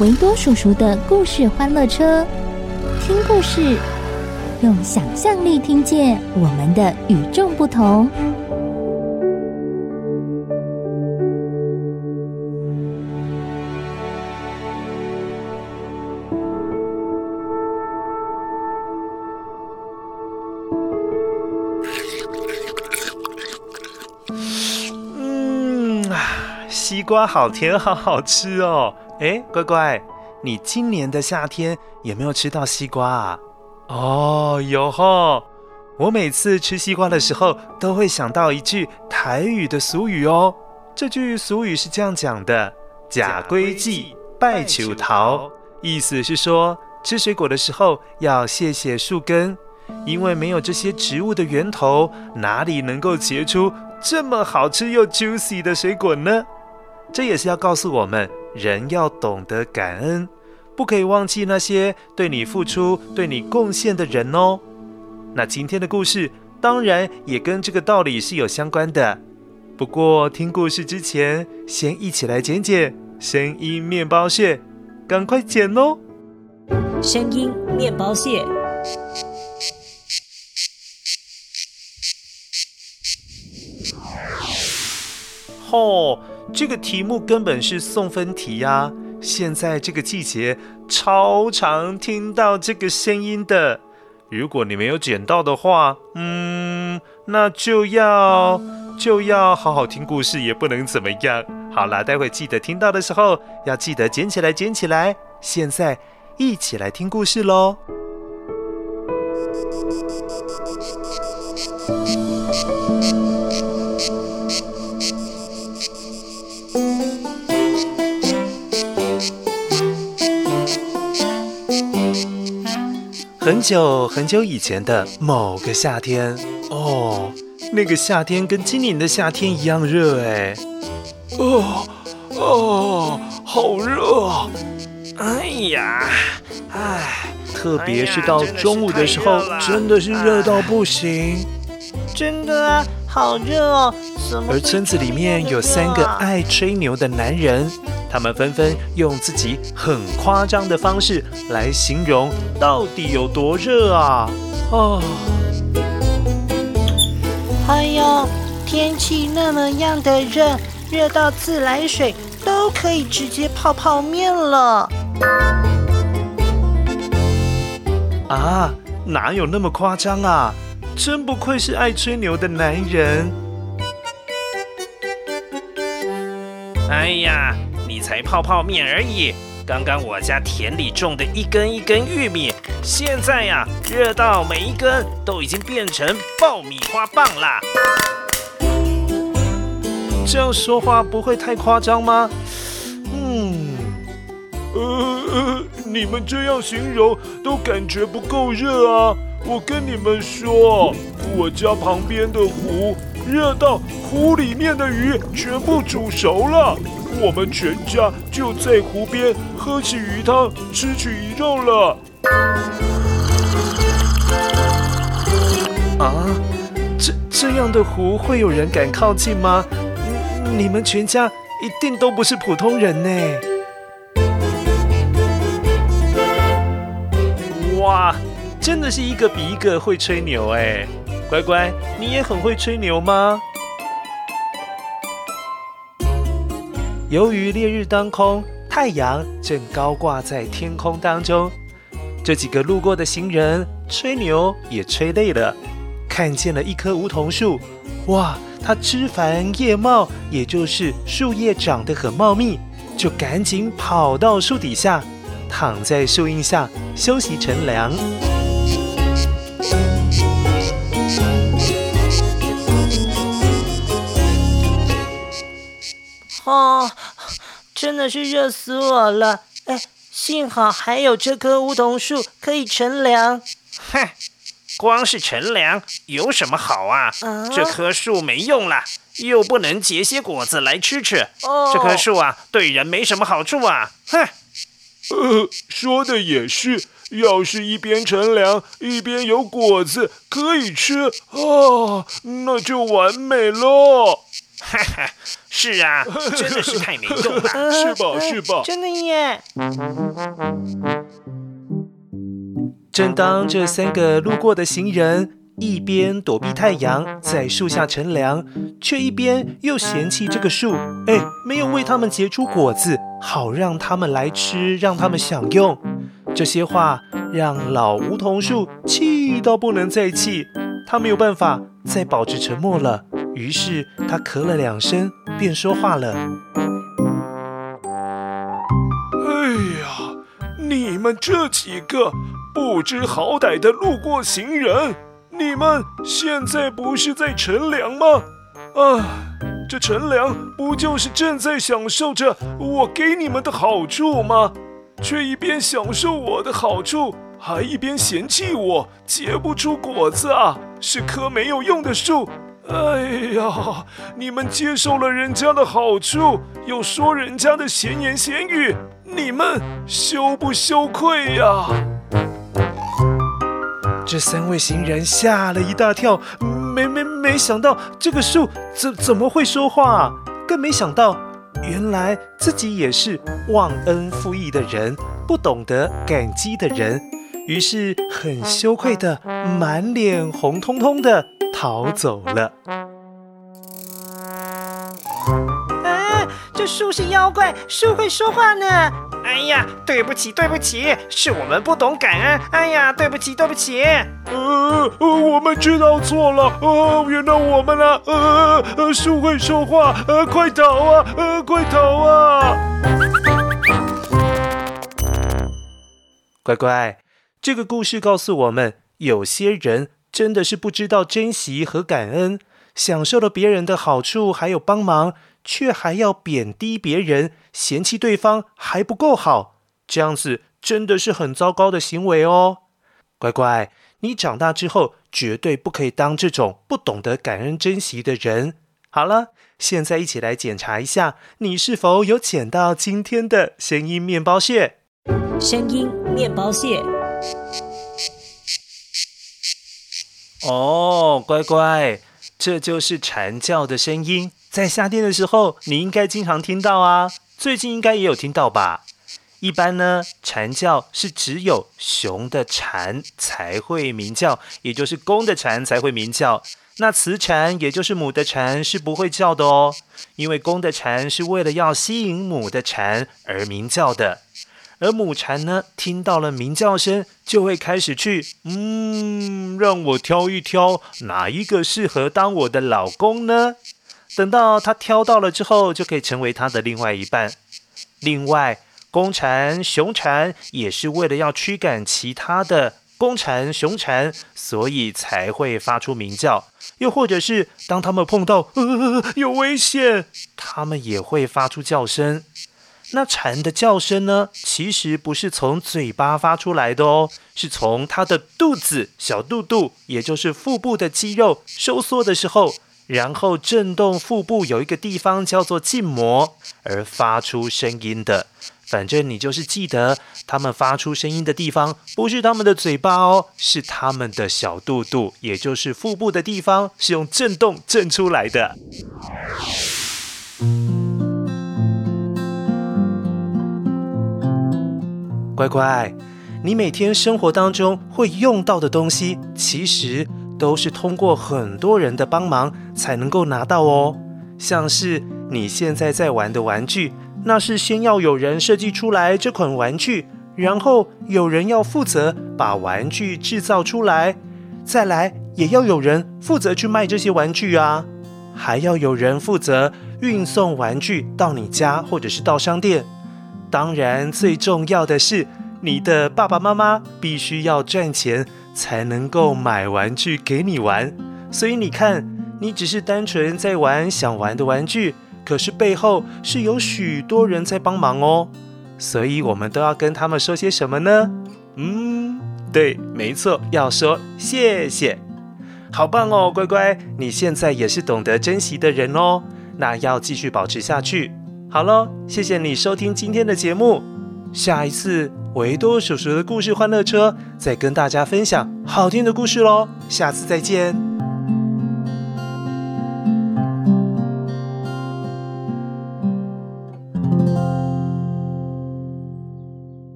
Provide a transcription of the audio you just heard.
维多叔叔的故事欢乐车，听故事，用想象力听见我们的与众不同。嗯西瓜好甜，好好吃哦！哎，乖乖，你今年的夏天有没有吃到西瓜啊？哦，有吼！我每次吃西瓜的时候，都会想到一句台语的俗语哦。这句俗语是这样讲的：“假龟记，拜树头”，意思是说吃水果的时候要谢谢树根，因为没有这些植物的源头，哪里能够结出这么好吃又 juicy 的水果呢？这也是要告诉我们，人要懂得感恩，不可以忘记那些对你付出、对你贡献的人哦。那今天的故事当然也跟这个道理是有相关的。不过听故事之前，先一起来剪剪声音面包屑，赶快剪哦！声音面包屑。哦！这个题目根本是送分题呀！现在这个季节超常听到这个声音的。如果你没有捡到的话，嗯，那就要就要好好听故事，也不能怎么样。好啦，待会记得听到的时候要记得捡起来，捡起来。现在一起来听故事喽。很久很久以前的某个夏天，哦，那个夏天跟今年的夏天一样热哎，哦哦，好热啊！哎呀，哎，特别是到中午的时候，真的是热到不行。真的啊，好热哦！而村子里面有三个爱吹牛的男人。他们纷纷用自己很夸张的方式来形容到底有多热啊！哦，哎呦，天气那么样的热，热到自来水都可以直接泡泡面了。啊，哪有那么夸张啊？真不愧是爱吹牛的男人。哎呀！你才泡泡面而已，刚刚我家田里种的一根一根玉米，现在呀，热到每一根都已经变成爆米花棒啦。这样说话不会太夸张吗？嗯，呃呃，你们这样形容都感觉不够热啊！我跟你们说，我家旁边的湖热到湖里面的鱼全部煮熟了。我们全家就在湖边喝起鱼汤，吃起鱼肉了。啊，这这样的湖会有人敢靠近吗？你们全家一定都不是普通人呢。哇，真的是一个比一个会吹牛哎！乖乖，你也很会吹牛吗？由于烈日当空，太阳正高挂在天空当中。这几个路过的行人吹牛也吹累了，看见了一棵梧桐树，哇，它枝繁叶茂，也就是树叶长得很茂密，就赶紧跑到树底下，躺在树荫下休息乘凉。哦，真的是热死我了！哎。幸好还有这棵梧桐树可以乘凉。哼，光是乘凉有什么好啊？啊这棵树没用了，又不能结些果子来吃吃。哦、这棵树啊，对人没什么好处啊。哼。呃，说的也是，要是一边乘凉一边有果子可以吃啊、哦，那就完美了。哈哈，是啊，真的是太没用了，是吧？是吧？真的耶！正当这三个路过的行人一边躲避太阳，在树下乘凉，却一边又嫌弃这个树，哎，没有为他们结出果子，好让他们来吃，让他们享用。这些话让老梧桐树气到不能再气，他没有办法再保持沉默了。于是他咳了两声，便说话了：“哎呀，你们这几个不知好歹的路过行人，你们现在不是在乘凉吗？啊，这乘凉不就是正在享受着我给你们的好处吗？却一边享受我的好处，还一边嫌弃我结不出果子啊，是棵没有用的树。”哎呀，你们接受了人家的好处，又说人家的闲言闲语，你们羞不羞愧呀？这三位行人吓了一大跳，没没没想到这个树怎怎么会说话，更没想到原来自己也是忘恩负义的人，不懂得感激的人，于是很羞愧的，满脸红彤彤的。逃走了。啊，这树是妖怪，树会说话呢。哎呀，对不起，对不起，是我们不懂感恩。哎呀，对不起，对不起。呃，我们知道错了，呃，原谅我们了。呃，呃，树会说话，呃，快逃啊，呃，快逃啊！乖乖，这个故事告诉我们，有些人。真的是不知道珍惜和感恩，享受了别人的好处还有帮忙，却还要贬低别人，嫌弃对方还不够好，这样子真的是很糟糕的行为哦。乖乖，你长大之后绝对不可以当这种不懂得感恩珍惜的人。好了，现在一起来检查一下，你是否有捡到今天的声音面包屑？声音面包屑。哦，乖乖，这就是蝉叫的声音。在夏天的时候，你应该经常听到啊。最近应该也有听到吧？一般呢，蝉叫是只有雄的蝉才会鸣叫，也就是公的蝉才会鸣叫。那雌蝉，也就是母的蝉，是不会叫的哦，因为公的蝉是为了要吸引母的蝉而鸣叫的。而母蝉呢，听到了鸣叫声，就会开始去，嗯，让我挑一挑，哪一个适合当我的老公呢？等到它挑到了之后，就可以成为它的另外一半。另外，公蝉、雄蝉也是为了要驱赶其他的公蝉、雄蝉，所以才会发出鸣叫。又或者是当它们碰到，呃，有危险，它们也会发出叫声。那蝉的叫声呢，其实不是从嘴巴发出来的哦，是从它的肚子、小肚肚，也就是腹部的肌肉收缩的时候，然后震动腹部有一个地方叫做筋膜，而发出声音的。反正你就是记得，它们发出声音的地方不是它们的嘴巴哦，是它们的小肚肚，也就是腹部的地方，是用震动震出来的。乖乖，你每天生活当中会用到的东西，其实都是通过很多人的帮忙才能够拿到哦。像是你现在在玩的玩具，那是先要有人设计出来这款玩具，然后有人要负责把玩具制造出来，再来也要有人负责去卖这些玩具啊，还要有人负责运送玩具到你家或者是到商店。当然，最重要的是你的爸爸妈妈必须要赚钱才能够买玩具给你玩。所以你看，你只是单纯在玩想玩的玩具。可是背后是有许多人在帮忙哦，所以我们都要跟他们说些什么呢？嗯，对，没错，要说谢谢。好棒哦，乖乖，你现在也是懂得珍惜的人哦。那要继续保持下去。好喽，谢谢你收听今天的节目。下一次维多叔叔的故事欢乐车再跟大家分享好听的故事喽。下次再见。